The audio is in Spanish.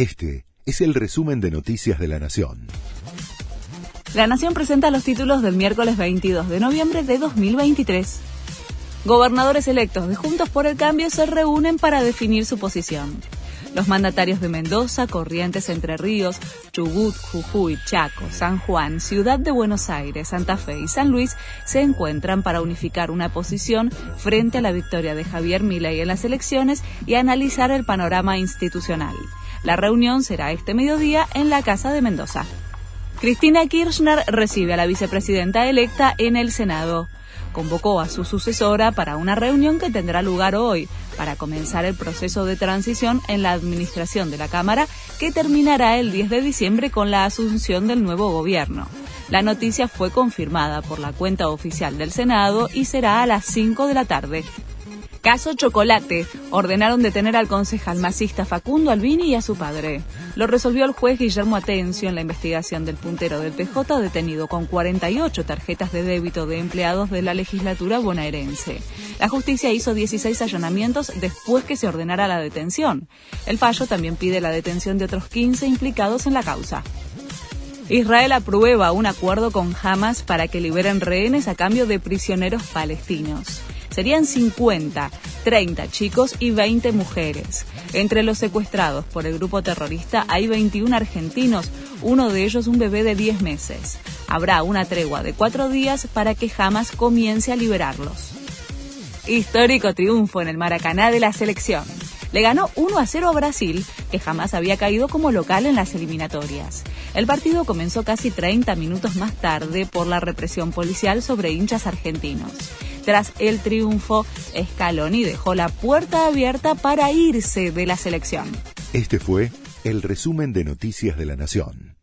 Este es el resumen de Noticias de la Nación. La Nación presenta los títulos del miércoles 22 de noviembre de 2023. Gobernadores electos de Juntos por el Cambio se reúnen para definir su posición. Los mandatarios de Mendoza, Corrientes, Entre Ríos, Chubut, Jujuy, Chaco, San Juan, Ciudad de Buenos Aires, Santa Fe y San Luis se encuentran para unificar una posición frente a la victoria de Javier Milei en las elecciones y analizar el panorama institucional. La reunión será este mediodía en la Casa de Mendoza. Cristina Kirchner recibe a la vicepresidenta electa en el Senado convocó a su sucesora para una reunión que tendrá lugar hoy para comenzar el proceso de transición en la administración de la Cámara que terminará el 10 de diciembre con la asunción del nuevo gobierno. La noticia fue confirmada por la cuenta oficial del Senado y será a las 5 de la tarde. Caso Chocolate. Ordenaron detener al concejal masista Facundo Albini y a su padre. Lo resolvió el juez Guillermo Atencio en la investigación del puntero del PJ detenido con 48 tarjetas de débito de empleados de la legislatura bonaerense. La justicia hizo 16 allanamientos después que se ordenara la detención. El fallo también pide la detención de otros 15 implicados en la causa. Israel aprueba un acuerdo con Hamas para que liberen rehenes a cambio de prisioneros palestinos. Serían 50, 30 chicos y 20 mujeres. Entre los secuestrados por el grupo terrorista hay 21 argentinos, uno de ellos un bebé de 10 meses. Habrá una tregua de cuatro días para que Hamas comience a liberarlos. Histórico triunfo en el Maracaná de la selección le ganó 1 a 0 a Brasil, que jamás había caído como local en las eliminatorias. El partido comenzó casi 30 minutos más tarde por la represión policial sobre hinchas argentinos. Tras el triunfo, Scaloni dejó la puerta abierta para irse de la selección. Este fue el resumen de Noticias de la Nación.